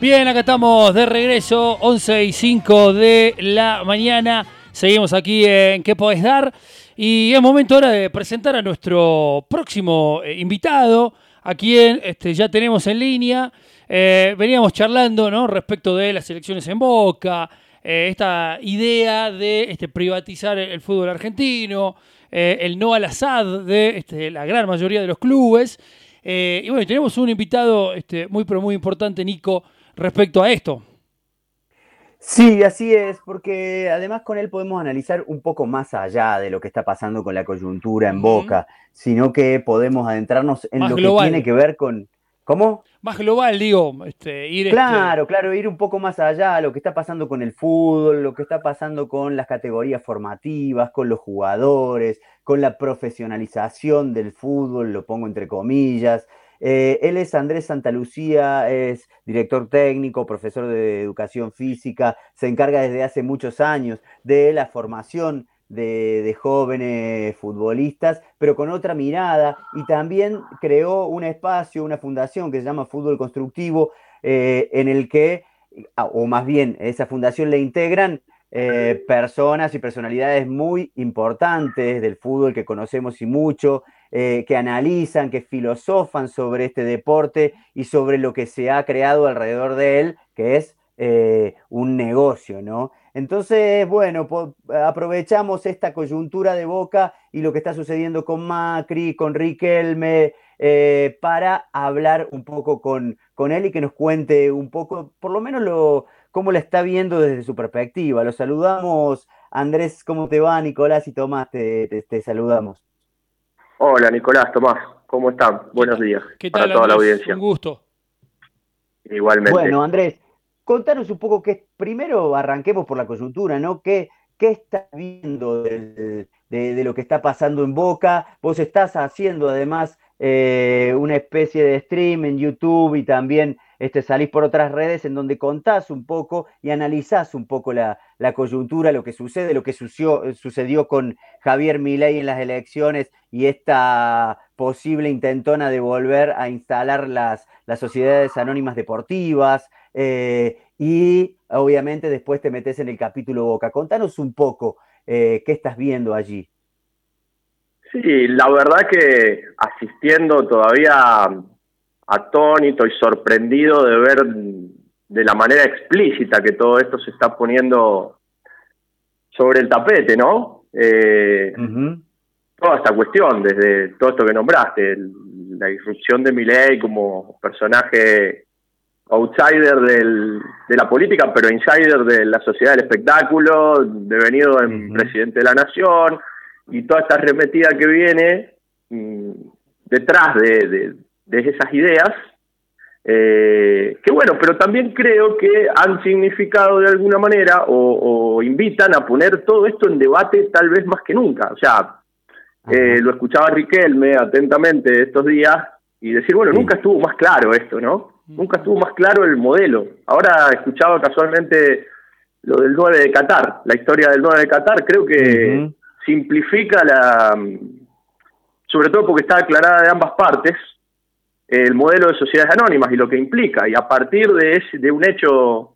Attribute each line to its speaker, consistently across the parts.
Speaker 1: Bien, acá estamos de regreso, 11 y 5 de la mañana. Seguimos aquí en ¿Qué podés dar? Y es momento ahora de presentar a nuestro próximo eh, invitado, a quien este, ya tenemos en línea. Eh, veníamos charlando ¿no? respecto de las elecciones en Boca, eh, esta idea de este, privatizar el, fútbol argentino, el no al azad de este, la gran mayoría de los clubes. y bueno, tenemos un invitado muy, pero muy importante, Nico, respecto a esto.
Speaker 2: Sí, así es, porque además con él podemos analizar un poco más allá de lo que está pasando con la coyuntura en Boca, sino que podemos adentrarnos en lo que tiene que ver con... ¿Cómo?
Speaker 1: Más global, digo, este, ir...
Speaker 2: Este claro, claro, ir un poco más allá, lo que está pasando con el fútbol, lo que está pasando con las categorías formativas, con los jugadores, con la profesionalización del fútbol, lo pongo entre comillas, eh, él es Andrés Santalucía, es director técnico, profesor de educación física, se encarga desde hace muchos años de la formación de, jóvenes futbolistas, pero con otra mirada, y también creó un espacio, una fundación que se llama Fútbol Constructivo, eh, en el que, ah, o más bien, esa fundación le integran eh, personas y personalidades muy importantes del fútbol que conocemos y mucho, eh, que analizan, que filosofan sobre este deporte y sobre lo que se ha creado alrededor de él, que es eh, un negocio, ¿no? Entonces, bueno, aprovechamos esta coyuntura de Boca y lo que está sucediendo con Macri, con Riquelme, para hablar un poco con, con él y que nos cuente un poco, por lo menos, lo, cómo la está viendo desde su perspectiva. Lo saludamos, Andrés, ¿cómo te va? Nicolás y Tomás, te saludamos.
Speaker 3: Hola Nicolás, Tomás, ¿cómo están? Buenos días
Speaker 1: ¿Qué tal, para toda la audiencia. Un gusto.
Speaker 3: Igualmente.
Speaker 2: Bueno, Andrés, contanos un poco que primero arranquemos por la coyuntura, ¿no? ¿Qué, qué estás viendo de, lo que está pasando en Boca? Vos estás haciendo además eh, una especie de stream en YouTube y también este, salís por otras redes en donde contás un poco y analizás un poco la, coyuntura, lo que sucede, lo que sucedió, con Javier Milei en las elecciones y esta posible intentona de volver a instalar las, las sociedades anónimas deportivas. Eh, y obviamente después te metes en el capítulo Boca. Contanos un poco eh, qué estás viendo allí.
Speaker 3: Sí, la verdad que asistiendo todavía atónito y sorprendido de ver de la manera explícita que todo esto se está poniendo sobre el tapete, ¿no? Eh, toda esta cuestión, desde todo esto que nombraste, la irrupción de Milley como personaje outsider del, de la política, pero insider de la sociedad del espectáculo, devenido en presidente de la nación, y toda esta arremetida que viene mm, detrás de, de esas ideas, eh, que bueno, pero también creo que han significado de alguna manera o, invitan a poner todo esto en debate tal vez más que nunca. O sea, eh, lo escuchaba Riquelme atentamente estos días y decir, bueno, nunca estuvo más claro esto, ¿no? Nunca estuvo más claro el modelo. Ahora escuchaba casualmente lo del 9 de Qatar, la historia del 9 de Qatar, creo que simplifica la... sobre todo porque está aclarada de ambas partes, el modelo de sociedades anónimas y lo que implica. Y a partir de, ese, de un hecho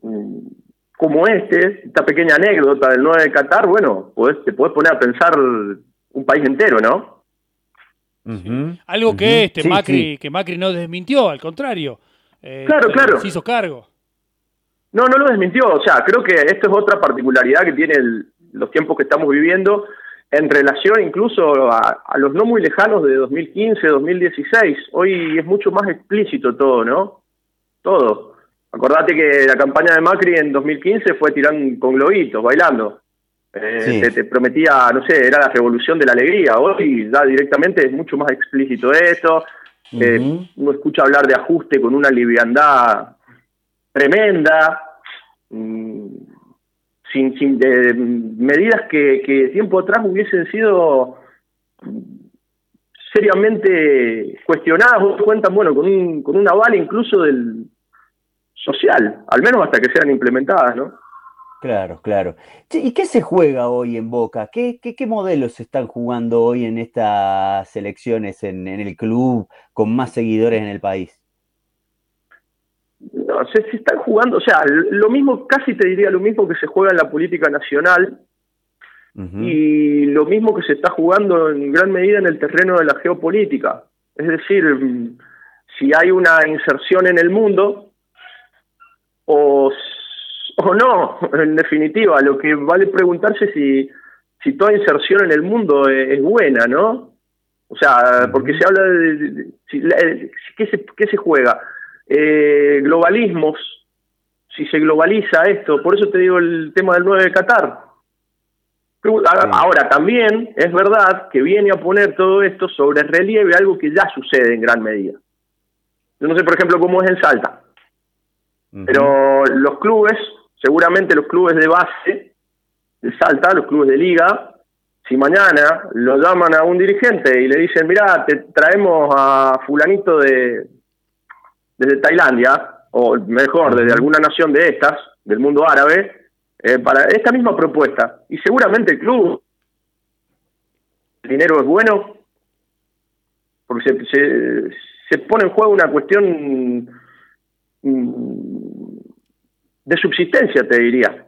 Speaker 3: mm, como este, esta pequeña anécdota del 9 de Qatar, bueno, te puedes poner a pensar un país entero, ¿no?
Speaker 1: Algo que este Macri, que Macri no desmintió, al contrario.
Speaker 3: Eh, claro, claro.
Speaker 1: Se hizo cargo.
Speaker 3: No, no lo desmintió. O sea, creo que esto es otra particularidad que tiene los tiempos que estamos viviendo en relación incluso a, los no muy lejanos de 2015, 2016. Hoy es mucho más explícito todo, ¿no? Todo. Acordate que la campaña de Macri en 2015 fue tirando con globitos, bailando. Eh, te, prometía, no sé, era la revolución de la alegría. Hoy ya directamente es mucho más explícito eso. Eh, uno escucha hablar de ajuste con una liviandad tremenda. Mm, sin, sin de, medidas que, que tiempo atrás hubiesen sido seriamente cuestionadas cuentan bueno con un, con un aval incluso del social, al menos hasta que sean implementadas, ¿no?
Speaker 2: Claro, claro. ¿Y qué se juega hoy en Boca? ¿Qué, qué, qué modelos están jugando hoy en estas elecciones en, en el club con más seguidores en el país?
Speaker 3: No, se, se, están jugando, o sea, lo mismo, casi te diría lo mismo que se juega en la política nacional y lo mismo que se está jugando en gran medida en el terreno de la geopolítica. Es decir, si hay una inserción en el mundo o, o no, en definitiva, lo que vale preguntarse si, si toda inserción en el mundo es, buena, ¿no? O sea, porque se habla de, ¿qué, se, ¿qué se juega? Eh, globalismos, si se globaliza esto, por eso te digo el tema del 9 de Qatar. Ahora, también es verdad que viene a poner todo esto sobre relieve algo que ya sucede en gran medida. Yo no sé, por ejemplo, cómo es en Salta, pero los clubes, seguramente los clubes de base de Salta, los clubes de liga, si mañana lo llaman a un dirigente y le dicen, mira, te traemos a fulanito de, desde Tailandia, o mejor, desde alguna nación de estas, del mundo árabe, eh, para esta misma propuesta. Y seguramente el club, el dinero es bueno, porque se, se, pone en juego una cuestión mm, de subsistencia, te diría.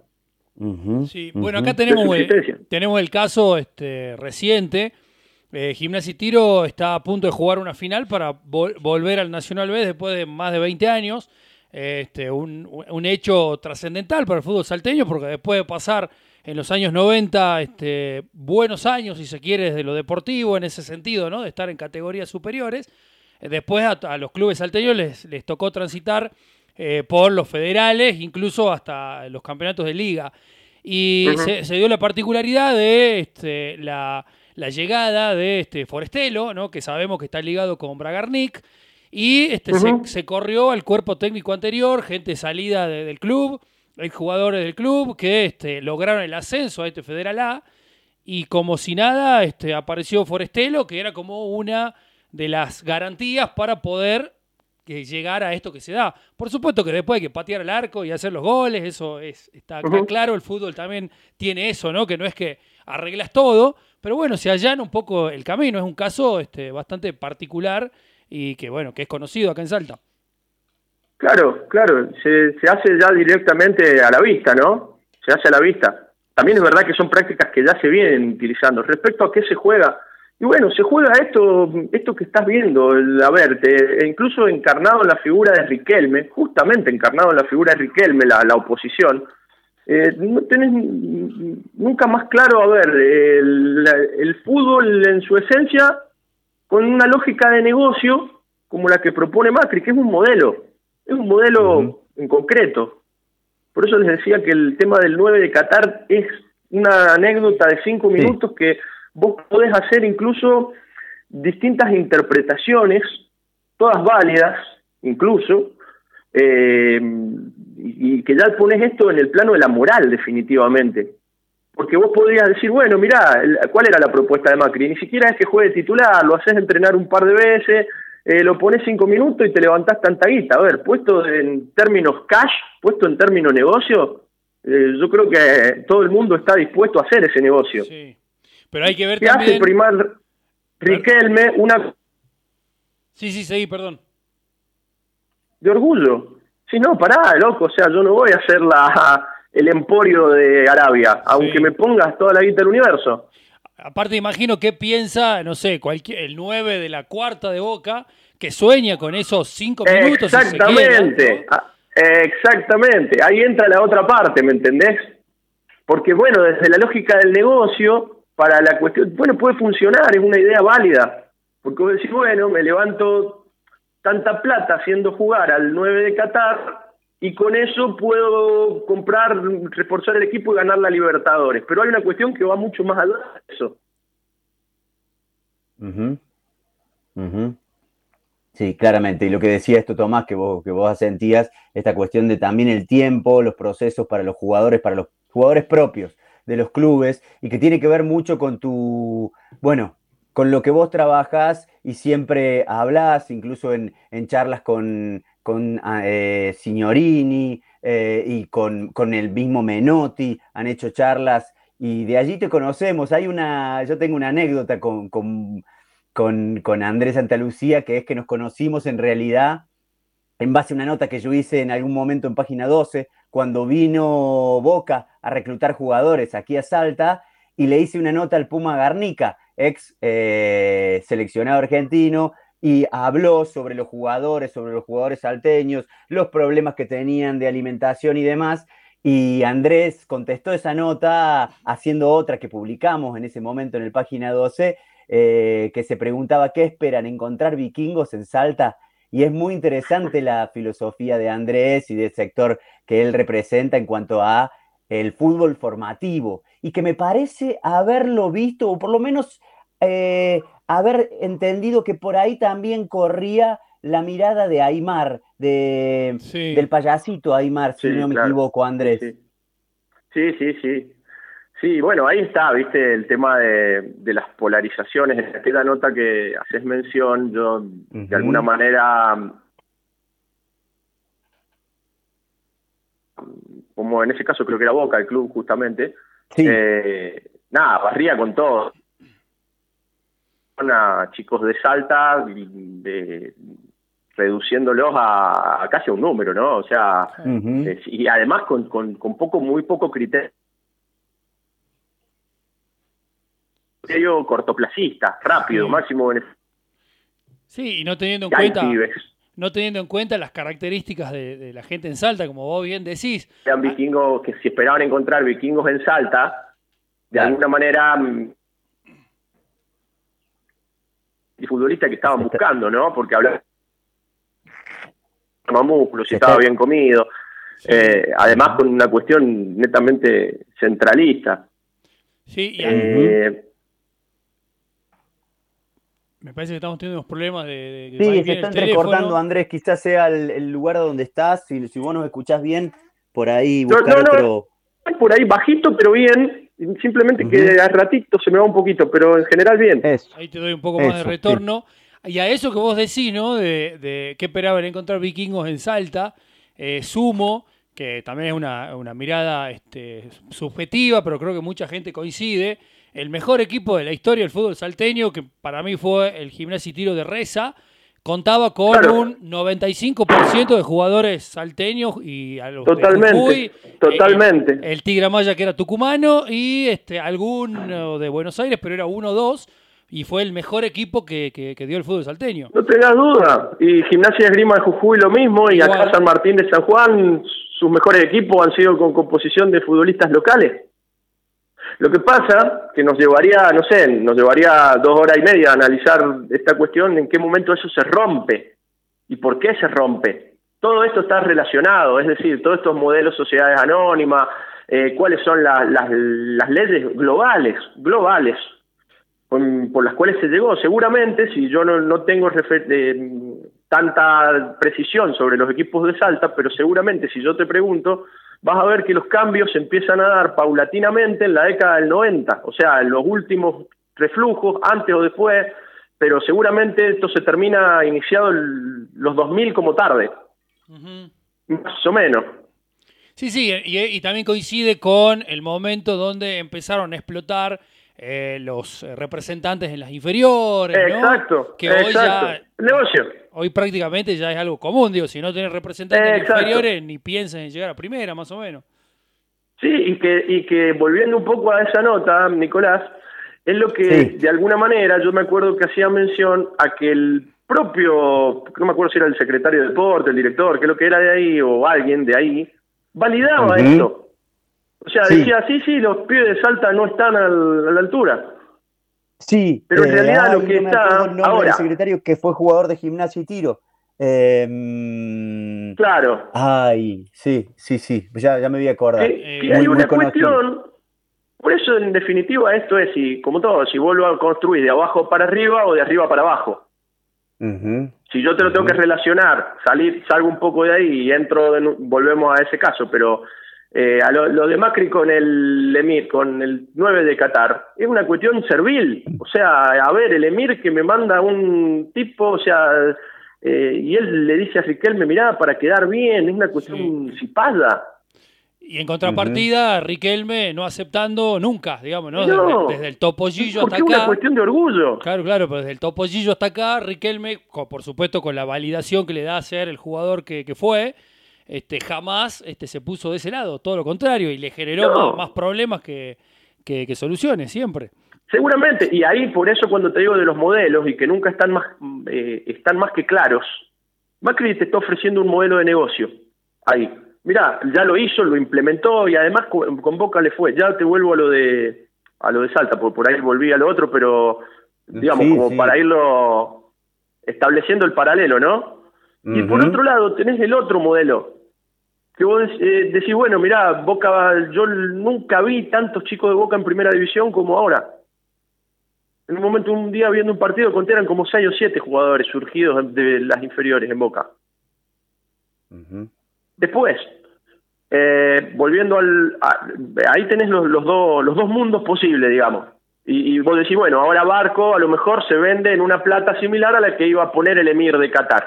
Speaker 1: sí, bueno, acá tenemos el, tenemos el caso este, reciente eh, Gimnasia y Tiro está a punto de jugar una final para volver al Nacional B después de más de 20 años. Este, un, hecho trascendental para el fútbol salteño, porque después de pasar en los años 90 este, buenos años, si se quiere, desde lo deportivo, en ese sentido, ¿no? de estar en categorías superiores, eh, después a, los clubes salteños les, les tocó transitar eh, por los federales, incluso hasta los campeonatos de liga. Y se, dio la particularidad de este, la la llegada de este Forestelo, ¿no? que sabemos que está ligado con Bragarnik, y este, se, corrió al cuerpo técnico anterior, gente salida del club, jugadores del club, que este, lograron el ascenso a este Federal A, y como si nada, este, apareció Forestelo, que era como una de las garantías para poder llegar a esto que se da. Por supuesto que después hay que patear el arco y hacer los goles, eso es, está, claro, el fútbol también tiene eso, ¿no? Que no es que arreglas todo, pero bueno, se allana un poco el camino. Es un caso este, bastante particular y que, bueno, que es conocido acá en Salta.
Speaker 3: Claro, claro, se, se hace ya directamente a la vista, ¿no? Se hace a la vista. También es verdad que son prácticas que ya se vienen utilizando. Respecto a qué se juega, y bueno, se juega esto, esto que estás viendo, a ver, e incluso encarnado en la figura de Riquelme, justamente encarnado en la figura de Riquelme, la, la oposición, eh, no tenés nunca más claro, a ver, el, fútbol en su esencia con una lógica de negocio como la que propone Macri, que es un modelo, es un modelo en concreto. Por eso les decía que el tema del 9 de Qatar es una anécdota de cinco minutos que vos podés hacer incluso distintas interpretaciones, todas válidas, incluso, eh, y, que ya pones esto en el plano de la moral definitivamente. Porque vos podrías decir, bueno, mirá, ¿cuál era la propuesta de Macri? Ni siquiera es que juegue titular, lo haces entrenar un par de veces, eh, lo pones cinco minutos y te levantás tanta guita. A ver, puesto en términos cash, puesto en términos negocio, eh, yo creo que todo el mundo está dispuesto a hacer ese negocio. Sí.
Speaker 1: Pero hay que ver ¿Qué hace
Speaker 3: primar Riquelme una...
Speaker 1: Sí, sí, sí, perdón.
Speaker 3: De orgullo. Sí, no, pará, loco, o sea, yo no voy a hacer la, el emporio de Arabia, aunque me pongas toda la guita del universo.
Speaker 1: Aparte, imagino qué piensa, no sé, cualquier, el 9 de la cuarta de Boca, que sueña con esos cinco minutos.
Speaker 3: Exactamente, ah, exactamente. Ahí entra la otra parte, ¿me entendés? Porque, bueno, desde la lógica del negocio, para la cuestión, bueno, puede funcionar, es una idea válida. Porque vos decís, bueno, me levanto tanta plata haciendo jugar al 9 de Qatar y con eso puedo comprar, reforzar el equipo y ganar la Libertadores. Pero hay una cuestión que va mucho más allá de eso.
Speaker 2: Sí, claramente. Y lo que decía esto, Tomás, que vos, que vos sentías, esta cuestión de también el tiempo, los procesos para los jugadores, para los jugadores propios de los clubes, y que tiene que ver mucho con tu, bueno, con lo que vos trabajas y siempre hablas, incluso en, charlas con, con ah, eh, Signorini eh, y con, con, el mismo Menotti, han hecho charlas y de allí te conocemos. Hay una, yo tengo una anécdota con, con, con Andrés Santalucía, que es que nos conocimos en realidad en base a una nota que yo hice en algún momento en página 12, cuando vino Boca a reclutar jugadores aquí a Salta, y le hice una nota al Puma Garnica, ex eh, seleccionado argentino, y habló sobre los jugadores, sobre los jugadores salteños, los problemas que tenían de alimentación y demás. Y Andrés contestó esa nota haciendo otra que publicamos en ese momento en el página 12, eh, que se preguntaba qué esperan encontrar vikingos en Salta. Y es muy interesante la filosofía de Andrés y del sector que él representa en cuanto a el fútbol formativo. Y que me parece haberlo visto, o por lo menos eh, haber entendido que por ahí también corría la mirada de Aymar, de, del payasito Aymar, si no me equivoco, Andrés.
Speaker 3: Sí. sí, sí, sí. bueno, ahí está, viste, el tema de, las polarizaciones. En esta nota que haces mención, yo de alguna manera, como en ese caso creo que era Boca, el club justamente, eh, nada, barría con todo a chicos de Salta, de, reduciéndolos a, casi un número, ¿no? O sea, y además con, con, poco, muy poco criterio. cortoplacista, rápido, máximo beneficio.
Speaker 1: Sí, y no teniendo en cuenta no teniendo en cuenta las características de, la gente en Salta, como vos bien decís.
Speaker 3: Eran vikingos que si esperaban encontrar vikingos en Salta, de alguna manera mm, y futbolista que estaban buscando, ¿no? Porque hablaba de músculos y estaba bien comido. Eh, además con una cuestión netamente centralista.
Speaker 1: Sí, y eh, me parece que estamos teniendo unos problemas de...
Speaker 2: sí, se están recortando, Andrés, quizás sea el, lugar donde estás, si, si vos nos escuchás bien, por ahí buscar otro...
Speaker 3: Por ahí bajito, pero bien, Simplemente que a ratito se me va un poquito, pero en general bien.
Speaker 1: Ahí te doy un poco más de retorno. Y a eso que vos decís, ¿no? De, de qué esperaban encontrar vikingos en Salta, eh, Sumo, que también es una, una mirada este, subjetiva, pero creo que mucha gente coincide. El mejor equipo de la historia del fútbol salteño, que para mí fue el Gimnasio y Tiro de Reza, contaba con un 95% de jugadores salteños y a los
Speaker 3: totalmente, totalmente.
Speaker 1: El, Tigre Maya que era tucumano y este alguno de Buenos Aires, pero era uno o dos y fue el mejor equipo que, que, dio el fútbol salteño.
Speaker 3: No tengas duda. Y Gimnasia Esgrima de Jujuy lo mismo y acá San Martín de San Juan sus mejores equipos han sido con composición de futbolistas locales. Lo que pasa que nos llevaría, no sé, nos llevaría dos horas y media a analizar esta cuestión, en qué momento eso se rompe y por qué se rompe. Todo esto está relacionado, es decir, todos estos modelos sociedades anónimas, eh, cuáles son las, leyes globales, globales, por las cuales se llegó. Seguramente, si yo no, no tengo eh, tanta precisión sobre los equipos de Salta, pero seguramente si yo te pregunto, vas a ver que los cambios se empiezan a dar paulatinamente en la década del 90, o sea, en los últimos reflujos, antes o después, pero seguramente esto se termina iniciado los 2000 como tarde, más o menos.
Speaker 1: Sí, sí, y, también coincide con el momento donde empezaron a explotar eh, los representantes en las inferiores,
Speaker 3: ¿no? Exacto, que hoy ya negocio
Speaker 1: hoy prácticamente ya es algo común, digo, si no tenés representantes inferiores, ni piensan en llegar a primera, más o menos.
Speaker 3: Sí, y que, y que volviendo un poco a esa nota, Nicolás, es lo que de alguna manera yo me acuerdo que hacía mención a que el propio, no me acuerdo si era el secretario de deporte, el director, que lo que era de ahí, o alguien de ahí, validaba esto. O sea, decía, sí, sí, los pibes de Salta no están a la altura.
Speaker 2: Sí,
Speaker 3: pero en eh, realidad lo que está ahora.
Speaker 2: El secretario que fue jugador de gimnasio y tiro. Em,
Speaker 3: claro.
Speaker 2: Ay, sí, sí, sí, ya, ya me voy a acordar.
Speaker 3: y hay una cuestión, por eso en definitiva esto es, si, como todo, si vuelvo a construir de abajo para arriba o de arriba para abajo. Si yo te lo tengo que relacionar, salir, salgo un poco de ahí y entro, volvemos a ese caso, pero eh, a lo, de Macri con el Emir, con el 9 de Qatar, es una cuestión servil. O sea, a ver, el Emir que me manda un tipo, o sea, eh, y él le dice a Riquelme, mirá, para quedar bien, es una cuestión si pasa.
Speaker 1: Y en contrapartida, Riquelme no aceptando nunca, digamos, ¿no? Desde, el topollillo hasta acá.
Speaker 3: Es una cuestión de orgullo.
Speaker 1: Claro, claro, pero desde el topollillo hasta acá, Riquelme, por supuesto con la validación que le da a ser el jugador que, fue, este, jamás este, se puso de ese lado, todo lo contrario, y le generó más, problemas que, soluciones, siempre.
Speaker 3: Seguramente, y ahí por eso cuando te digo de los modelos y que nunca están más, eh, están más que claros, Macri te está ofreciendo un modelo de negocio. Ahí, Mira, ya lo hizo, lo implementó y además con, Boca le fue. Ya te vuelvo a lo de a lo de Salta, porque por ahí volví a lo otro, pero digamos, como para irlo estableciendo el paralelo, ¿no? Y por otro lado, tenés el otro modelo, que vos eh, decís, bueno, mirá, Boca, yo nunca vi tantos chicos de Boca en primera división como ahora. En un momento, un día viendo un partido, conté eran como seis o siete jugadores surgidos de las inferiores en Boca. Después, eh, volviendo al... ahí tenés los, los, los dos mundos posibles, digamos. Y, vos decís, bueno, ahora Barco a lo mejor se vende en una plata similar a la que iba a poner el emir de Qatar.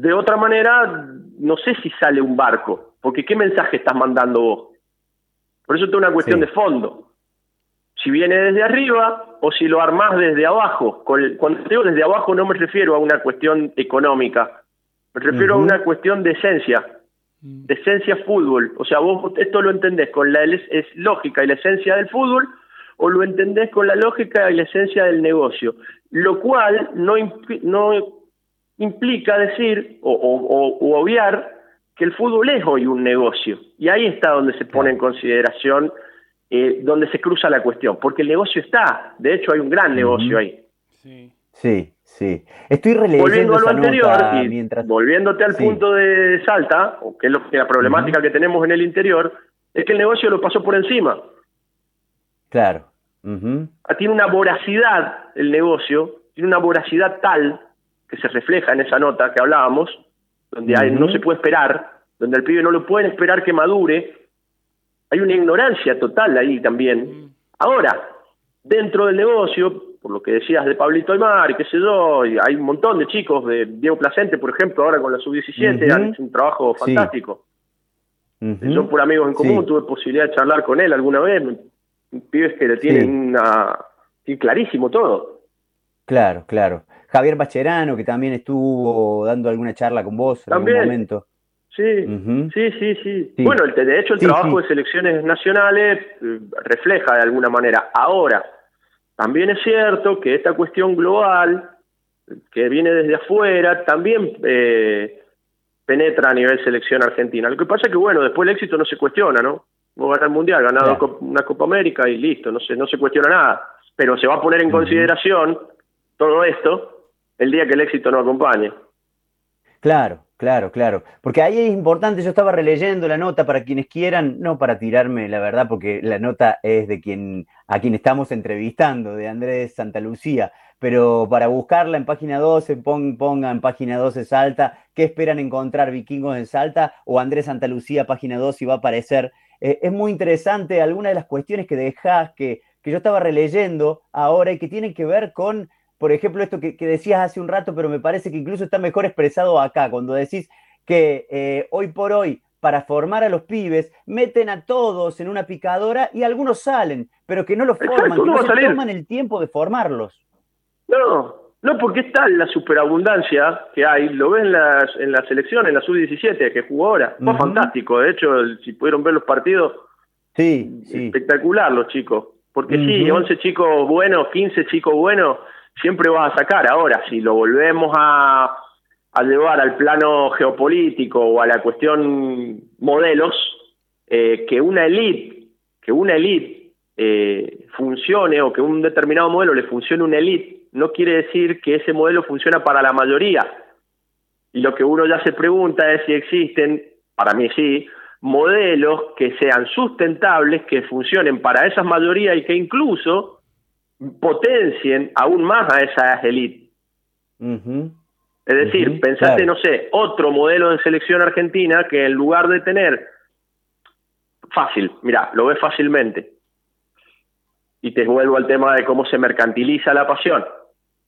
Speaker 3: De otra manera, no sé si sale un barco, porque ¿qué mensaje estás mandando vos? Por eso es una cuestión de fondo. Si viene desde arriba o si lo armás desde abajo. Cuando digo desde abajo no me refiero a una cuestión económica, me refiero a una cuestión de esencia, mm. de esencia fútbol. O sea, vos esto lo entendés con la es lógica y la esencia del fútbol o lo entendés con la lógica y la esencia del negocio. Lo cual no, no implica decir o, o, obviar que el fútbol es hoy un negocio. Y ahí está donde se pone en consideración, eh, donde se cruza la cuestión, porque el negocio está. De hecho, hay un gran negocio ahí.
Speaker 2: Sí. Sí, Sí, estoy releyendo
Speaker 3: Volviendo a lo anterior y mientras... volviéndote al punto de Salta, que es lo, la problemática que tenemos en el interior, es que el negocio lo pasó por encima.
Speaker 2: Claro.
Speaker 3: Tiene una voracidad el negocio, tiene una voracidad tal que se refleja en esa nota que hablábamos, donde hay, no se puede esperar, donde al pibe no lo pueden esperar que madure. Hay una ignorancia total ahí también. Ahora, dentro del negocio, por lo que decías de Pablito Aymar y qué sé yo, y hay un montón de chicos, de Diego Placente, por ejemplo, ahora con la sub-17, han hecho un trabajo fantástico. Yo por amigos en común tuve posibilidad de charlar con él alguna vez, pibes que le tienen una... clarísimo todo.
Speaker 2: Claro, claro. Javier Bacherano, que también estuvo dando alguna charla con vos en algún momento.
Speaker 3: Sí, sí, sí, sí, Bueno, de hecho el trabajo de selecciones nacionales eh, refleja de alguna manera. Ahora, también es cierto que esta cuestión global, que viene desde afuera, también eh, penetra a nivel selección argentina. Lo que pasa es que, bueno, después el éxito no se cuestiona, ¿no? Vos ganar el Mundial, ganado una Copa América y listo, no se, no se cuestiona nada. Pero se va a poner en consideración todo esto el día que el éxito no acompañe.
Speaker 2: Claro, Claro, claro. Porque ahí es importante, yo estaba releyendo la nota para quienes quieran, no para tirarme la verdad, porque la nota es de quien, a quien estamos entrevistando, de Andrés Santa Lucía, pero para buscarla en página 12, pon, ponga en página 12 Salta, ¿qué esperan encontrar vikingos en Salta? O Andrés Santa Lucía, página 2, y va a aparecer. Eh, es muy interesante algunas de las cuestiones que dejás, que, que yo estaba releyendo ahora y que tienen que ver con por ejemplo, esto que, decías hace un rato, pero me parece que incluso está mejor expresado acá, cuando decís que eh, hoy por hoy, para formar a los pibes, meten a todos en una picadora y algunos salen, pero que no los forman, que no se toman el tiempo de formarlos.
Speaker 3: No, no, porque está la superabundancia que hay, lo ves en, las, en la selección, en la sub-17 que jugó ahora, fue fantástico, de hecho, si pudieron ver los partidos,
Speaker 2: sí,
Speaker 3: espectacular los chicos, porque sí, 11 chicos buenos, 15 chicos buenos, siempre vas a sacar. Ahora, si lo volvemos a, llevar al plano geopolítico o a la cuestión modelos, eh, que una elite, que una elite eh, funcione o que un determinado modelo le funcione una elite, no quiere decir que ese modelo funciona para la mayoría. Y lo que uno ya se pregunta es si existen, para mí sí, modelos que sean sustentables, que funcionen para esas mayorías y que incluso potencien aún más a esas élites. Es decir, pensate, no sé, otro modelo de selección argentina que en lugar de tener fácil, mira, lo ves fácilmente. Y te vuelvo al tema de cómo se mercantiliza la pasión.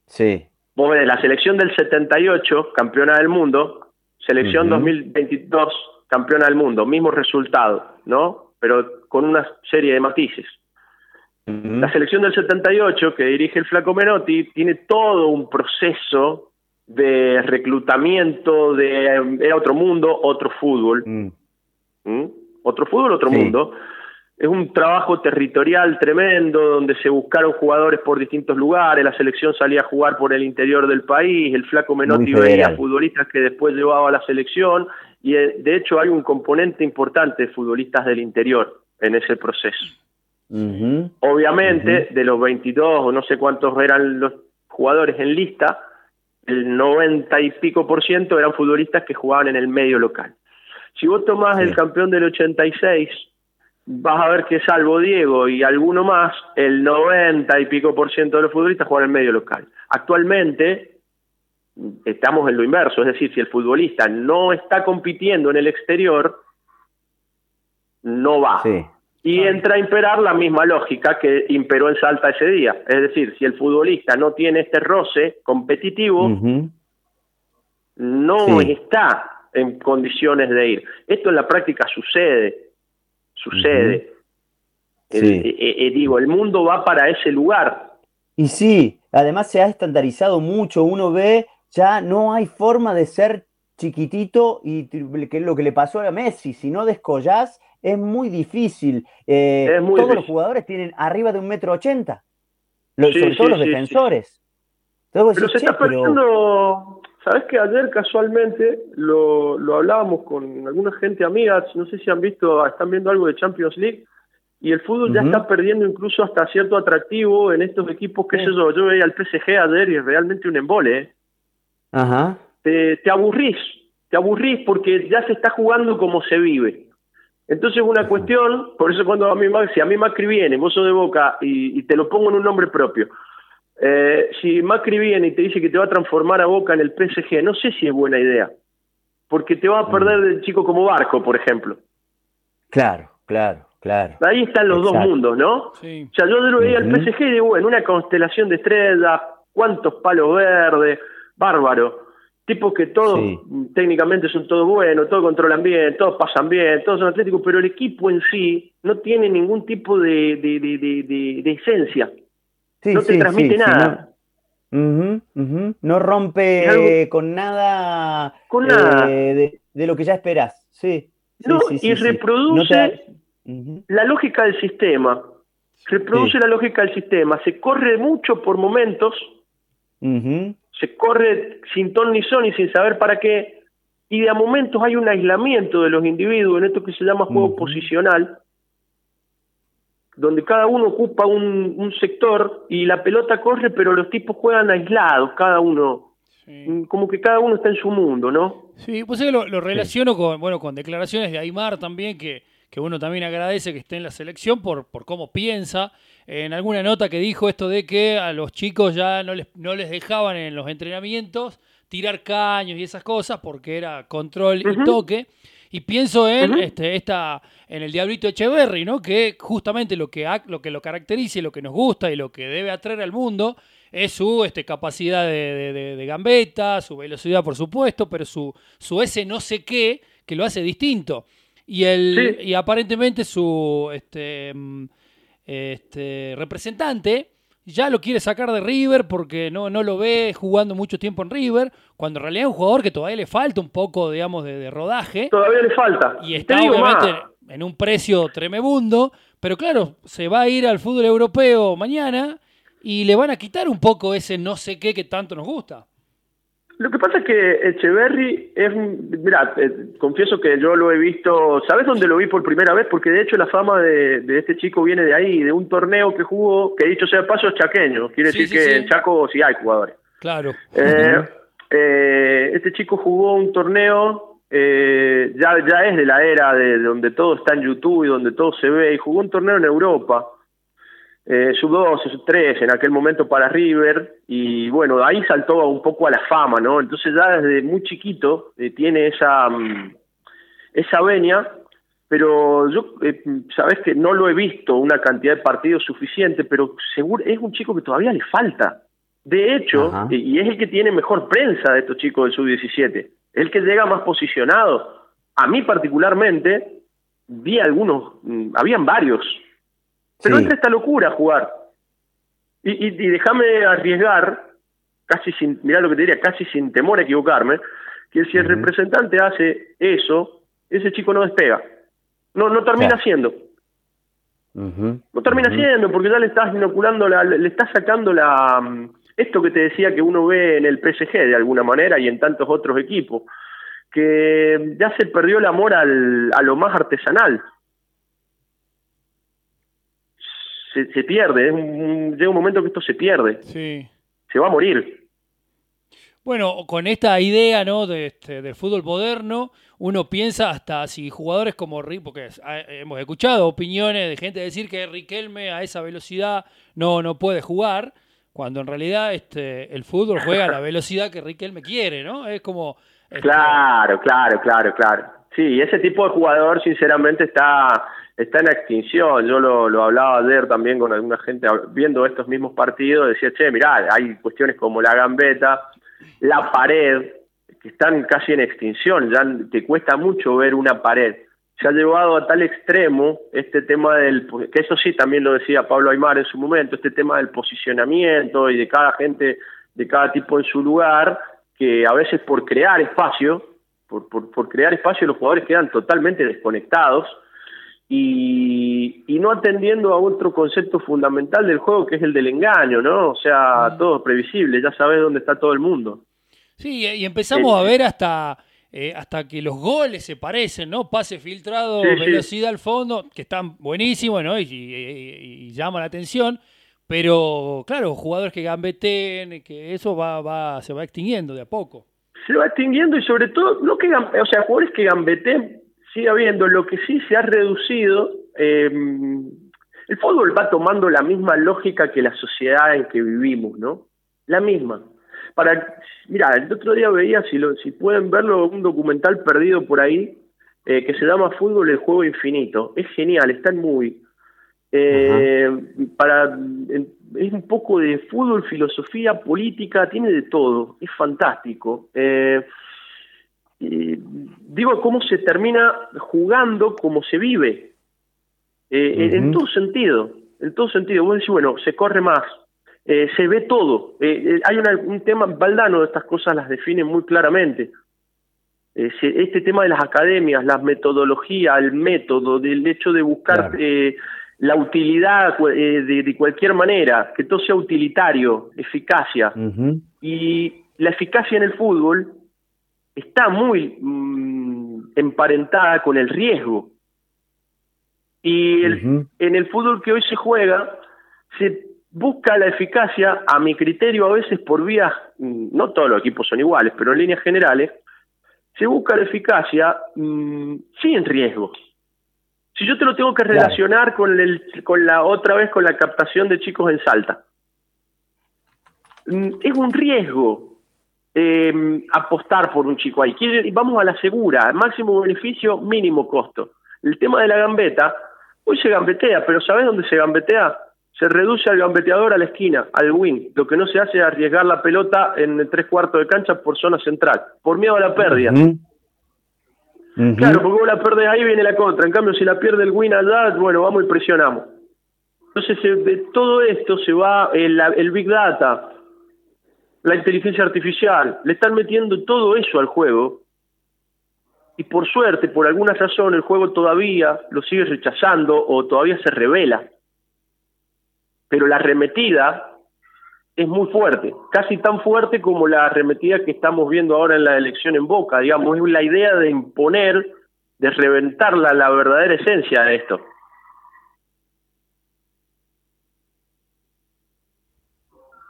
Speaker 2: Sí.
Speaker 3: Vos ves la selección del 78, campeona del mundo, Selección 2022, campeona del mundo, mismo resultado, ¿no? Pero con una serie de matices. La selección del 78, que dirige el Flaco Menotti, tiene todo un proceso de reclutamiento de era otro mundo, otro fútbol. Mm. ¿Mm? Otro fútbol, otro mundo. Es un trabajo territorial tremendo donde se buscaron jugadores por distintos lugares, la selección salía a jugar por el interior del país, el flaco Menotti veía futbolistas que después llevaba a la selección y eh, de hecho hay un componente importante de futbolistas del interior en ese proceso. Obviamente, de los 22 o no sé cuántos eran los jugadores en lista, el 90 y pico por ciento eran futbolistas que jugaban en el medio local. Si vos tomás el campeón del 86, vas a ver que salvo Diego y alguno más, el 90 y pico por ciento de los futbolistas juegan en el medio local. Actualmente estamos en lo inverso, es decir, si el futbolista no está compitiendo en el exterior, no va. Sí. Y entra a imperar la misma lógica que imperó en Salta ese día. Es decir, si el futbolista no tiene este roce competitivo, no está en condiciones de ir. Esto en la práctica sucede, sucede. Eh, eh, digo, el mundo va para ese lugar.
Speaker 2: Y sí, además se ha estandarizado mucho, uno ve, ya no hay forma de ser chiquitito y que lo que le pasó a Messi, si no descollás, es muy difícil. Eh, todos los jugadores tienen arriba de un metro ochenta, sobre todo los defensores.
Speaker 3: pero se está perdiendo, sabes que ayer casualmente lo, lo hablábamos con alguna gente amiga, no sé si han visto, están viendo algo de Champions League, y el fútbol ya está perdiendo incluso hasta cierto atractivo en estos equipos, qué sé yo, yo veía al PSG ayer y es realmente un embole. ¿eh? Ajá. Te, te aburrís, te aburrís porque ya se está jugando como se vive. Entonces una cuestión, por eso cuando a mí, si a mí Macri viene, mozo de Boca, y, te lo pongo en un nombre propio, eh, si Macri viene y te dice que te va a transformar a Boca en el PSG, no sé si es buena idea, porque te va a perder mm. del chico como Barco, por ejemplo.
Speaker 2: Claro, claro, claro.
Speaker 3: Ahí están los dos mundos, ¿no? Sí. O sea, yo lo veía al PSG y digo, bueno, una constelación de estrellas, cuántos palos verdes, bárbaro tipos que todos técnicamente son todos buenos, todos controlan bien, todos pasan bien, todos son atléticos, pero el equipo en sí no tiene ningún tipo de, de, esencia. no te transmite nada.
Speaker 2: No rompe con nada, con nada. Eh, de, lo que ya esperás. Sí.
Speaker 3: No, y reproduce la lógica del sistema. Reproduce la lógica del sistema. Se corre mucho por momentos se corre sin ton ni son y sin saber para qué, y de a momentos hay un aislamiento de los individuos en esto que se llama juego posicional, donde cada uno ocupa un, sector y la pelota corre, pero los tipos juegan aislados, cada uno, mm, como que cada uno está en su mundo, ¿no?
Speaker 1: Sí, pues lo, lo relaciono con, bueno, con declaraciones de Aymar también, que, que uno también agradece que esté en la selección por, por cómo piensa en alguna nota que dijo esto de que a los chicos ya no les, no les dejaban en los entrenamientos tirar caños y esas cosas porque era control y toque. Y pienso en este, esta, en el Diablito Echeverry, ¿no? Que justamente lo que, lo que lo caracteriza y lo que nos gusta y lo que debe atraer al mundo es su este, capacidad de, de, gambeta, su velocidad, por supuesto, pero su, su ese no sé qué que lo hace distinto. Y, el, y aparentemente su este, mm, este, representante ya lo quiere sacar de River porque no, no lo ve jugando mucho tiempo en River, cuando en realidad es un jugador que todavía le falta un poco, digamos, de, rodaje.
Speaker 3: Todavía le falta.
Speaker 1: Y está obviamente en un precio tremebundo, pero claro, se va a ir al fútbol europeo mañana y le van a quitar un poco ese no sé qué que tanto nos gusta.
Speaker 3: Lo que pasa es que Echeverry es, mira, eh, confieso que yo lo he visto, ¿sabes dónde lo vi por primera vez? Porque de hecho la fama de, este chico viene de ahí, de un torneo que jugó, que dicho sea paso es chaqueño, quiere decir que en Chaco sí hay jugadores.
Speaker 1: Claro.
Speaker 3: Eh, eh, este chico jugó un torneo, ya, ya es de la era de donde todo está en YouTube y donde todo se ve, y jugó un torneo en Europa eh, sub 2, sub 3 en aquel momento para River y bueno, ahí saltó un poco a la fama, ¿no? Entonces ya desde muy chiquito eh, tiene esa, mm, esa venia, pero yo, eh, sabes que no lo he visto una cantidad de partidos suficiente, pero seguro es un chico que todavía le falta. De hecho, y es el que tiene mejor prensa de estos chicos del sub-17. el que llega más posicionado. A mí particularmente, vi algunos, mm, habían varios, pero entra esta locura jugar. Y, y, déjame arriesgar, casi sin, mirá lo que te diría, casi sin temor a equivocarme, que si el representante hace eso, ese chico no despega. No, no termina siendo. No termina siendo, porque ya le estás inoculando, la, le estás sacando la mm, esto que te decía que uno ve en el PSG de alguna manera y en tantos otros equipos, que ya se perdió el amor al, a lo más artesanal. Se, se pierde, llega un momento que esto se pierde.
Speaker 1: Sí.
Speaker 3: Se va a morir.
Speaker 1: Bueno, con esta idea ¿no? de, este, del fútbol moderno, uno piensa hasta si jugadores como porque hemos escuchado opiniones de gente decir que Riquelme a esa velocidad no, no puede jugar, cuando en realidad este, el fútbol juega a la velocidad que Riquelme quiere, ¿no? Es como...
Speaker 3: Este, claro, claro, claro, claro. Sí, ese tipo de jugador sinceramente está, está en extinción. Yo lo, lo hablaba ayer también con alguna gente viendo estos mismos partidos, decía, che, mirá, hay cuestiones como la gambeta, la pared, que están casi en extinción, ya te cuesta mucho ver una pared. Se ha llevado a tal extremo este tema del, que eso sí también lo decía Pablo Aymar en su momento, este tema del posicionamiento y de cada gente, de cada tipo en su lugar, que a veces por crear espacio, por, por, crear espacio los jugadores quedan totalmente desconectados y, y, no atendiendo a otro concepto fundamental del juego que es el del engaño, ¿no? O sea, mm. todo previsible, ya sabes dónde está todo el mundo.
Speaker 1: Sí, y empezamos a ver hasta, eh, hasta que los goles se parecen, ¿no? Pase filtrado, velocidad al fondo, que están buenísimos, ¿no? Y, llama la atención. Pero, claro, jugadores que gambeten, que eso va, va, se va extinguiendo de a poco.
Speaker 3: Se va extinguiendo y sobre todo, no que, o sea, jugadores que gambeten sigue habiendo. Lo que sí se ha reducido, eh, el fútbol va tomando la misma lógica que la sociedad en que vivimos, ¿no? La misma. Para mira el otro día veía si lo, si pueden verlo un documental perdido por ahí eh, que se llama fútbol el juego infinito. Es genial está en muy eh, para es un poco de fútbol filosofía política tiene de todo. Es fantástico. Eh, digo cómo se termina jugando como se vive en todo sentido en todo sentido vos decís bueno se corre más eh, se ve todo. Eh, eh, hay un tema, Valdano estas cosas las define muy claramente. este tema de las academias, la metodología, el método, del hecho de buscar la utilidad de, cualquier manera, que todo sea utilitario, eficacia. Y la eficacia en el fútbol está muy mm, emparentada con el riesgo. Y en el fútbol que hoy se juega, se busca la eficacia, a mi criterio, a veces por vías, mm, no todos los equipos son iguales, pero en líneas generales, se busca la eficacia mm, sin riesgo. Si yo te lo tengo que relacionar con, el, con la otra vez con la captación de chicos en Salta, es un riesgo em, apostar por un chico ahí. Vamos a la segura, máximo beneficio, mínimo costo. El tema de la gambeta, hoy se gambetea, pero ¿sabes dónde se gambetea? se reduce al gambeteador a la esquina, al win. Lo que no se hace es arriesgar la pelota en tres cuartos de cancha por zona central, por miedo a la pérdida. Claro, porque vos la perdés ahí viene la contra. En cambio, si la pierde el win allá, bueno, vamos y presionamos. Entonces, de todo esto se va el, el Big Data, la inteligencia artificial. Le están metiendo todo eso al juego. Y por suerte, por alguna razón, el juego todavía lo sigue rechazando o todavía se revela pero la arremetida es muy fuerte, casi tan fuerte como la arremetida que estamos viendo ahora en la elección en Boca, digamos, es la idea de imponer, de reventar la, la verdadera esencia de esto.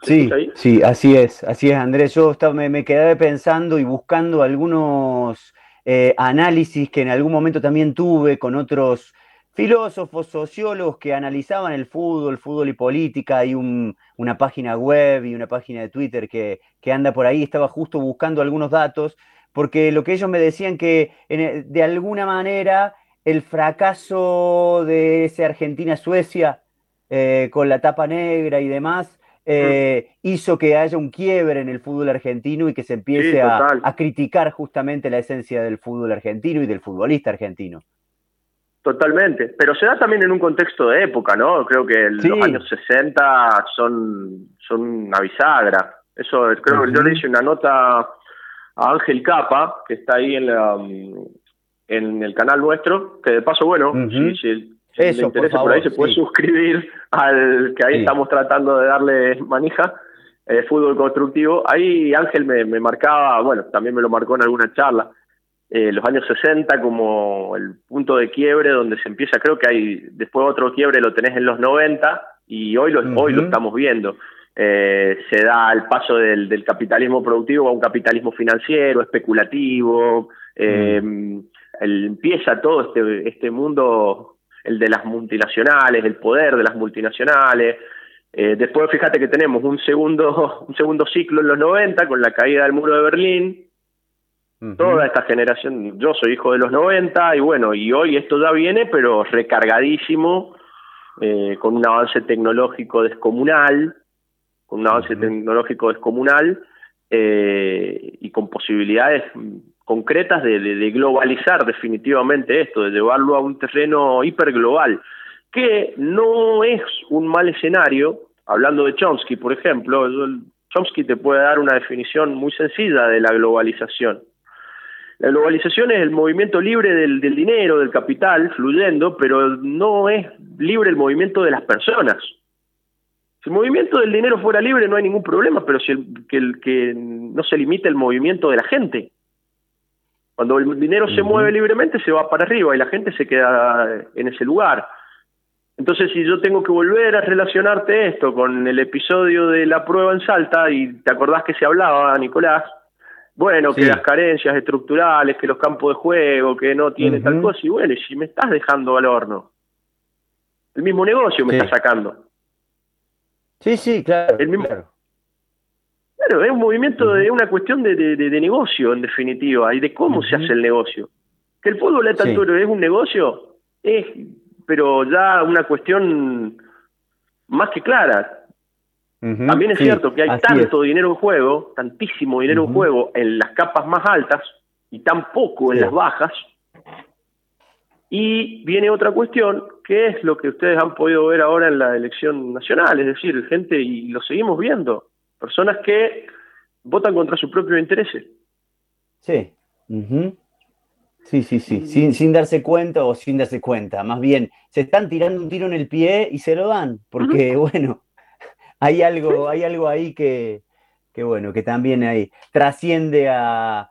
Speaker 2: Sí, sí, así es, así es, Andrés. Yo estaba, me, me, quedé pensando y buscando algunos eh, análisis que en algún momento también tuve con otros filósofos, sociólogos que analizaban el fútbol, fútbol y política. Hay una página web y una página de Twitter que, anda por ahí. Estaba justo buscando algunos datos, porque lo que ellos me decían que de alguna manera el fracaso de ese Argentina-Suecia eh, con la tapa negra y demás eh, hizo que haya un quiebre en el fútbol argentino y que se empiece a, criticar justamente la esencia del fútbol argentino y del futbolista argentino.
Speaker 3: Totalmente, pero se da también en un contexto de época, ¿no? Creo que los años 60 son, son una bisagra. Eso creo que yo le hice una nota a Ángel Capa, que está ahí en, la, en el canal nuestro, que de paso, bueno, si, le interesa por, ahí se puede suscribir al que ahí estamos tratando de darle manija, eh, fútbol constructivo. Ahí Ángel me, me marcaba, bueno, también me lo marcó en alguna charla, eh, los años 60 como el punto de quiebre donde se empieza, creo que hay después otro quiebre lo tenés en los 90 y hoy lo, hoy lo estamos viendo. Eh, se da el paso del, del, capitalismo productivo a un capitalismo financiero, especulativo, eh, empieza todo este, este mundo, el de las multinacionales, el poder de las multinacionales. Eh, después fíjate que tenemos un segundo, un segundo ciclo en los 90 con la caída del muro de Berlín, Toda esta generación, yo soy hijo de los 90 y bueno, y hoy esto ya viene, pero recargadísimo, eh, con un avance tecnológico descomunal, con un avance tecnológico descomunal eh, y con posibilidades concretas de, globalizar definitivamente esto, de llevarlo a un terreno hiperglobal, que no es un mal escenario, hablando de Chomsky, por ejemplo, Chomsky te puede dar una definición muy sencilla de la globalización la globalización es el movimiento libre del, dinero, del capital, fluyendo, pero no es libre el movimiento de las personas. Si el movimiento del dinero fuera libre no hay ningún problema, pero si el, que, el, que no se limita el movimiento de la gente. Cuando el dinero se mueve libremente se va para arriba y la gente se queda en ese lugar. Entonces, si yo tengo que volver a relacionarte esto con el episodio de la prueba en Salta, y te acordás que se hablaba, Nicolás, bueno, que las carencias estructurales, que los campos de juego, que no tiene tal cosa, y bueno, si me estás dejando al horno, el mismo negocio me está sacando.
Speaker 2: Sí, sí, claro.
Speaker 3: El mismo, claro. Es un movimiento, de una cuestión de, de, negocio, en definitiva, y de cómo se hace el negocio. Que el fútbol a tanto es un negocio, es, pero ya una cuestión más que clara. También es cierto que hay tanto dinero en juego, tantísimo dinero en juego en las capas más altas y tan poco en las bajas. Y viene otra cuestión, que es lo que ustedes han podido ver ahora en la elección nacional, es decir, gente, y lo seguimos viendo, personas que votan contra su propio interés.
Speaker 2: Sí. Sí, sí, sí, sin, sin darse cuenta o sin darse cuenta, más bien, se están tirando un tiro en el pie y se lo dan, porque bueno, hay algo, hay algo ahí que, bueno, que también ahí trasciende a,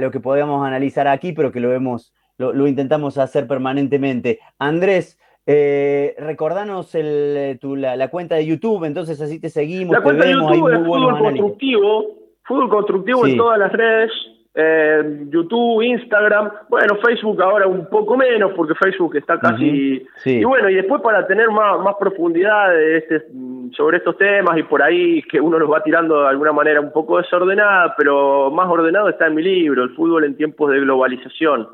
Speaker 2: lo que podemos analizar aquí, pero que lo vemos, lo, intentamos hacer permanentemente. Andrés, eh, recordanos el, tu, la, cuenta de YouTube, entonces así te seguimos,
Speaker 3: la cuenta de YouTube es fútbol constructivo, fútbol constructivo en todas las redes, eh, YouTube, Instagram, bueno, Facebook ahora un poco menos porque Facebook está casi... Y bueno, y después para tener más, más profundidad este, sobre estos temas y por ahí que uno los va tirando de alguna manera un poco desordenada, pero más ordenado está en mi libro, El fútbol en tiempos de globalización.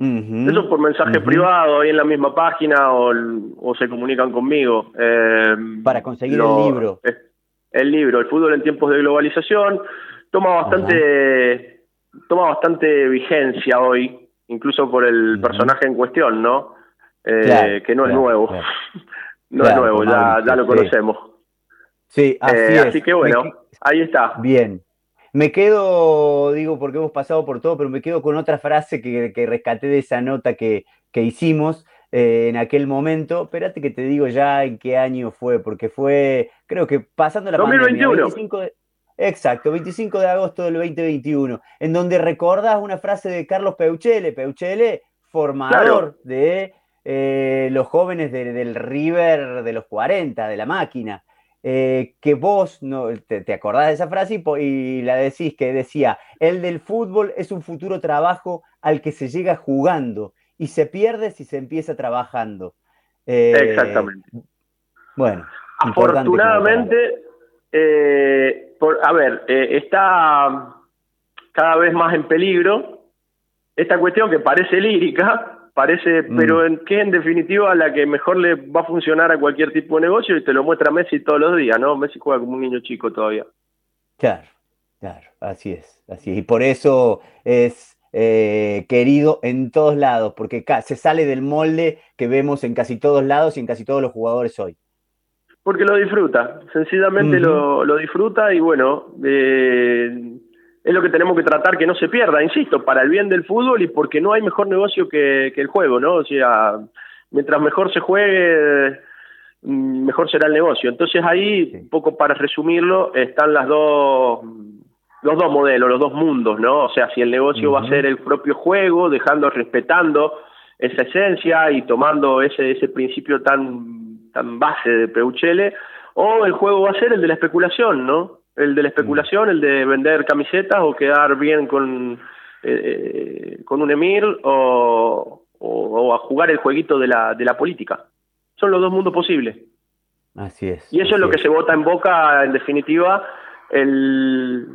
Speaker 3: Eso por mensaje privado, ahí en la misma página o, o se comunican conmigo.
Speaker 2: Eh, para conseguir el libro.
Speaker 3: El libro, El fútbol en tiempos de globalización, toma bastante toma bastante vigencia hoy, incluso por el personaje en cuestión, ¿no? Eh, que no es nuevo. no es nuevo, ya, ya lo conocemos.
Speaker 2: Sí,
Speaker 3: eh, así, que bueno, ahí está.
Speaker 2: Bien. Me quedo, digo, porque hemos pasado por todo, pero me quedo con otra frase que, que rescaté de esa nota que, que hicimos eh, en aquel momento. Espérate que te digo ya en qué año fue, porque fue, creo que pasando la
Speaker 3: 2021.
Speaker 2: pandemia, 25 de, Exacto, 25 de agosto del 2021, en donde recordás una frase de Carlos Peuchele, Peuchele, formador de eh, los jóvenes del River de los 40, de la máquina, eh, que vos no, te, acordás de esa frase y, la decís, que decía, el del fútbol es un futuro trabajo al que se llega jugando y se pierde si se empieza trabajando.
Speaker 3: Eh, Exactamente.
Speaker 2: Bueno.
Speaker 3: Afortunadamente, a ver, eh, está cada vez más en peligro esta cuestión que parece lírica, Parece,
Speaker 2: Mm.
Speaker 3: pero en, que en definitiva la que mejor le va a funcionar a cualquier tipo de negocio y te lo muestra Messi todos los días, ¿no? Messi juega como un niño chico todavía.
Speaker 2: Claro, claro, así es, así es. Y por eso es eh, querido en todos lados, porque se sale del molde que vemos en casi todos lados y en casi todos los jugadores hoy.
Speaker 3: Porque lo disfruta, sencillamente lo, lo disfruta y bueno, eh, es lo que tenemos que tratar que no se pierda, insisto, para el bien del fútbol y porque no hay mejor negocio que, que el juego, ¿no? O sea, mientras mejor se juegue, mm, mejor será el negocio. Entonces ahí, un poco para resumirlo, están las dos los dos modelos, los dos mundos, ¿no? O sea, si el negocio va a ser el propio juego, dejando, respetando esa esencia y tomando ese, ese principio tan, tan base de Peuchele, o el juego va a ser el de la especulación, ¿no? El de la especulación, el de vender camisetas o quedar bien con, eh, con un emir o, o, o a jugar el jueguito de la, de la política. Son los dos mundos posibles.
Speaker 2: Así es.
Speaker 3: Y eso es lo que se vota en boca, en definitiva, el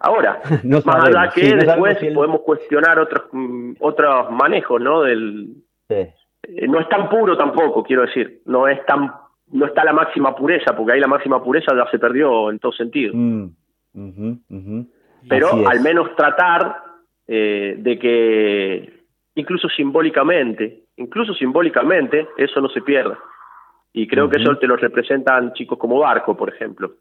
Speaker 3: ahora.
Speaker 2: No
Speaker 3: Más
Speaker 2: sabemos,
Speaker 3: allá que
Speaker 2: sí, no sabemos
Speaker 3: después
Speaker 2: si el-
Speaker 3: podemos cuestionar otros mm, otros manejos, ¿no? Del
Speaker 2: Sí.
Speaker 3: eh, no es tan puro tampoco, quiero decir, no es tan no está la máxima pureza, porque ahí la máxima pureza ya se perdió en todo sentido.
Speaker 2: Mm.
Speaker 3: Pero al menos tratar eh, de que incluso simbólicamente, incluso simbólicamente, eso no se pierda. Y creo que eso te lo representan chicos como Barco, por ejemplo.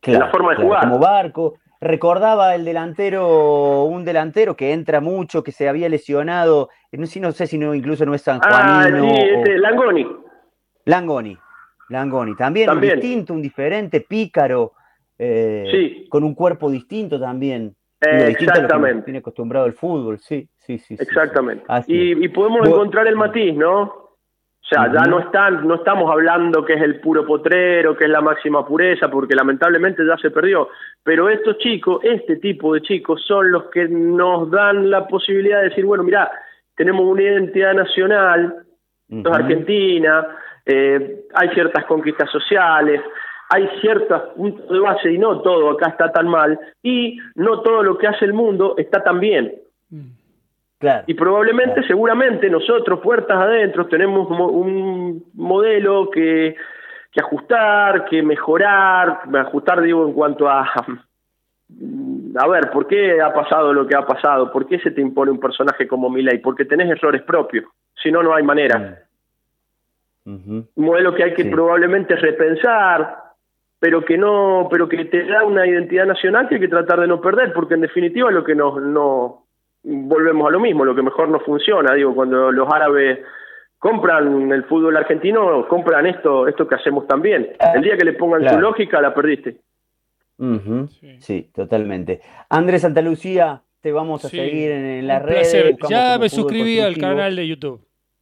Speaker 2: Claro,
Speaker 3: la forma de
Speaker 2: claro,
Speaker 3: jugar.
Speaker 2: Como barco. Recordaba el delantero, un delantero que entra mucho, que se había lesionado, no sé, no sé si no, incluso no es San
Speaker 3: Ah,
Speaker 2: Juanino
Speaker 3: sí,
Speaker 2: o-
Speaker 3: este, Langoni.
Speaker 2: Langoni. Langoni, también,
Speaker 3: También.
Speaker 2: un distinto, un diferente, pícaro, eh,
Speaker 3: Sí.
Speaker 2: con un cuerpo distinto también.
Speaker 3: Eh,
Speaker 2: Digo, distinto a lo que
Speaker 3: exactamente.
Speaker 2: tiene acostumbrado el fútbol, sí, sí, sí. sí, sí.
Speaker 3: Exactamente.
Speaker 2: Así
Speaker 3: Y,
Speaker 2: es.
Speaker 3: y podemos
Speaker 2: Vos-
Speaker 3: encontrar el matiz, ¿no? O sea, ya no están, no estamos hablando que es el puro potrero, que es la máxima pureza, porque lamentablemente ya se perdió. Pero estos chicos, este tipo de chicos, son los que nos dan la posibilidad de decir, bueno, mira, tenemos una identidad nacional, esto es
Speaker 2: Ujú.
Speaker 3: Argentina, eh, hay ciertas conquistas sociales, hay ciertos puntos de base y no todo acá está tan mal, y no todo lo que hace el mundo está tan bien.
Speaker 2: Claro.
Speaker 3: Y probablemente,
Speaker 2: Claro. seguramente,
Speaker 3: nosotros, puertas adentro, tenemos mo- un modelo que, que ajustar, que mejorar, ajustar digo en cuanto a, a ver, ¿por qué ha pasado lo que ha pasado? ¿Por qué se te impone un personaje como Milei? Porque tenés errores propios, si no, no hay manera. Un modelo que hay que
Speaker 2: Sí.
Speaker 3: probablemente repensar, pero que no, pero que te da una identidad nacional que hay que tratar de no perder, porque en definitiva lo que nos no volvemos a lo mismo, lo que mejor nos funciona, digo, cuando los árabes compran el fútbol argentino, compran esto, esto que hacemos también. El día que le pongan
Speaker 2: Claro.
Speaker 3: su lógica, la perdiste.
Speaker 1: Sí.
Speaker 2: Sí, totalmente. Andrés Santalucía, te vamos a
Speaker 1: Sí,
Speaker 2: seguir en, en las redes.
Speaker 1: Ya me suscribí al canal de YouTube.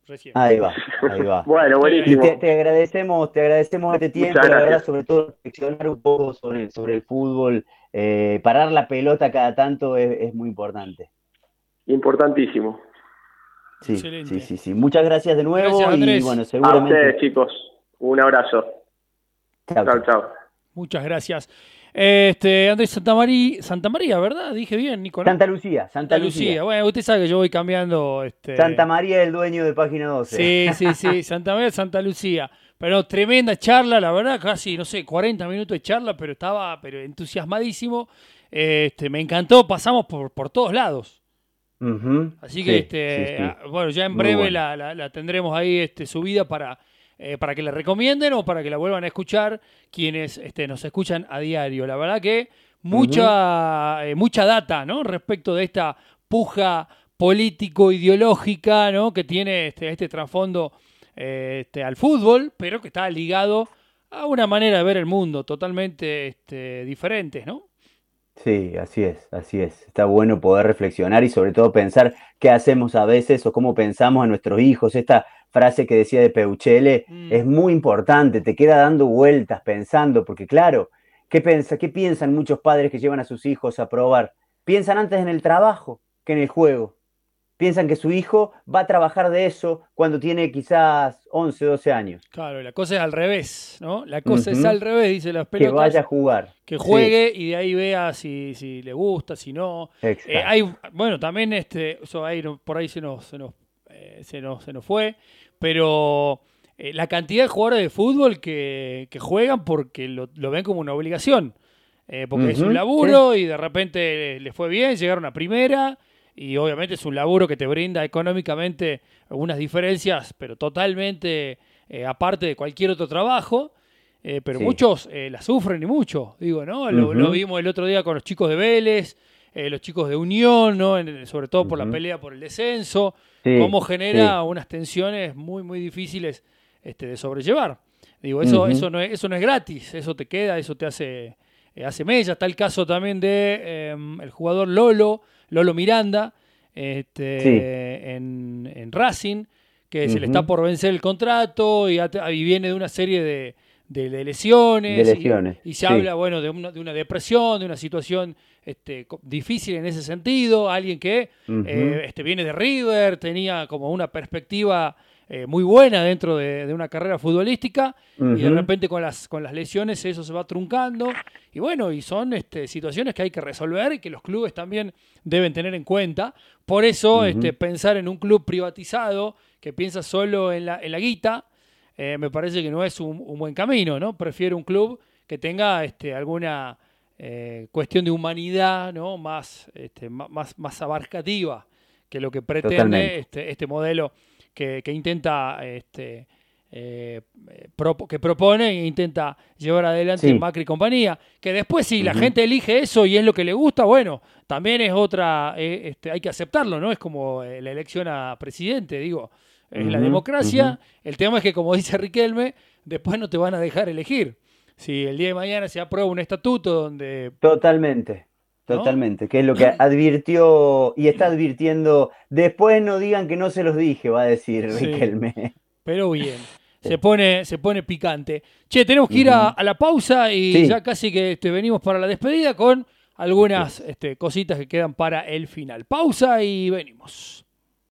Speaker 1: Recién.
Speaker 2: Ahí va, ahí va.
Speaker 3: Bueno,
Speaker 2: Y
Speaker 3: buenísimo.
Speaker 2: te, te agradecemos, te agradecemos este tiempo, la verdad, sobre todo reflexionar un poco sobre, sobre el fútbol, eh, parar la pelota cada tanto es, es muy importante.
Speaker 3: Importantísimo.
Speaker 2: Sí,
Speaker 1: Excelente.
Speaker 2: sí, sí, sí. Muchas gracias de nuevo
Speaker 1: Gracias,
Speaker 2: y bueno,
Speaker 3: A
Speaker 2: seguramente.
Speaker 3: ustedes, chicos. Un abrazo. Chao,
Speaker 2: chau.
Speaker 3: chao.
Speaker 1: Muchas gracias. Este, Andrés Santamaría, Santa María, ¿verdad? Dije bien, Nico. ¿no?
Speaker 2: Santa Lucía, Santa
Speaker 1: Santa Lucía.
Speaker 2: Lucía.
Speaker 1: Bueno, usted sabe que yo voy cambiando. Este...
Speaker 2: Santa María, el dueño de Página 12.
Speaker 1: Sí, sí, sí, Santa María, Santa Lucía. Pero tremenda charla, la verdad, casi, no sé, 40 minutos de charla, pero estaba pero entusiasmadísimo. Este, me encantó, pasamos por, por todos lados.
Speaker 2: Ujú,
Speaker 1: Así que,
Speaker 2: sí,
Speaker 1: este,
Speaker 2: sí, sí.
Speaker 1: ah, bueno, ya en breve
Speaker 2: bueno.
Speaker 1: la, la- la tendremos ahí este, subida para, eh, para que la recomienden o para que la vuelvan a escuchar quienes este, nos escuchan a diario. La verdad que mucha, eh, mucha data ¿no? respecto de esta puja político-ideológica ¿no? que tiene este, este trasfondo eh, este, al fútbol, pero que está ligado a una manera de ver el mundo totalmente este, diferentes, ¿no?
Speaker 2: Sí, así es, así es. Está bueno poder reflexionar y sobre todo pensar qué hacemos a veces o cómo pensamos a nuestros hijos. Esta frase que decía de Peuchele
Speaker 1: Mm.
Speaker 2: es muy importante, te queda dando vueltas pensando, porque claro, ¿qué, pensa, ¿qué piensan muchos padres que llevan a sus hijos a probar? Piensan antes en el trabajo que en el juego. Piensan que su hijo va a trabajar de eso cuando tiene quizás 11, 12 años,
Speaker 1: Claro, la cosa es al revés, ¿no? La cosa es al revés, dice las
Speaker 2: que
Speaker 1: pelotas.
Speaker 2: vaya a jugar.
Speaker 1: que
Speaker 2: Sí,
Speaker 1: juegue y de ahí vea si, si le gusta, si no. Eh, hay, bueno, también este, eso ahí no- por ahí se nos, se nos, eh, se, nos, se nos fue, pero la cantidad de jugadores de fútbol que, juegan porque lo, ven como una obligación. porque es un laburo y de repente les fue bien, llegaron a primera y obviamente es un laburo que te brinda económicamente algunas diferencias, pero totalmente eh, aparte de cualquier otro trabajo. Eh, pero muchos eh, la sufren y mucho, digo, ¿no? Lo, vimos el otro día con los chicos de Vélez, los chicos de Unión, ¿no? sobre todo por la pelea por el descenso, cómo genera unas tensiones muy, muy difíciles este, de sobrellevar. Digo, eso, eso, no es, eso no es gratis, eso te queda, eso te hace, hace mella. Está el caso también de em, el jugador Lolo, Lolo Miranda, este, en, Racing, que se le está por vencer el contrato y, viene de una serie de, lesiones. y, se habla, bueno, de una, de una, depresión, de una situación este, difícil en ese sentido. Alguien que eh, este, viene de River, tenía como una perspectiva eh, muy buena dentro de, una carrera futbolística y de repente con las, con las lesiones eso se va truncando y bueno, y son este, situaciones que hay que resolver y que los clubes también deben tener en cuenta. Por eso este, pensar en un club privatizado que piensa solo en la, en la guita, eh, me parece que no es un, buen camino, ¿no? Prefiero un club que tenga este, alguna eh, cuestión de humanidad ¿no? más, este, más, más abarcativa que lo que pretende este, este modelo que, intenta, este, eh, que propone e intenta llevar adelante Macri y compañía. Que después, si la gente elige eso y es lo que le gusta, bueno, también es otra, eh, este, hay que aceptarlo, ¿no? Es como eh, la elección a presidente, digo, es la democracia. El tema es que, como dice Riquelme, después no te van a dejar elegir. Si el día de mañana se aprueba un estatuto donde...
Speaker 2: Totalmente. Totalmente, que es lo que advirtió y está advirtiendo. Después no digan que no se los dije, va a decir Riquelme.
Speaker 1: Pero bien, se pone, se pone picante. Che, tenemos que ir a, la pausa y ya casi que este, venimos para la despedida con algunas este, cositas que quedan para el final. Pausa y venimos.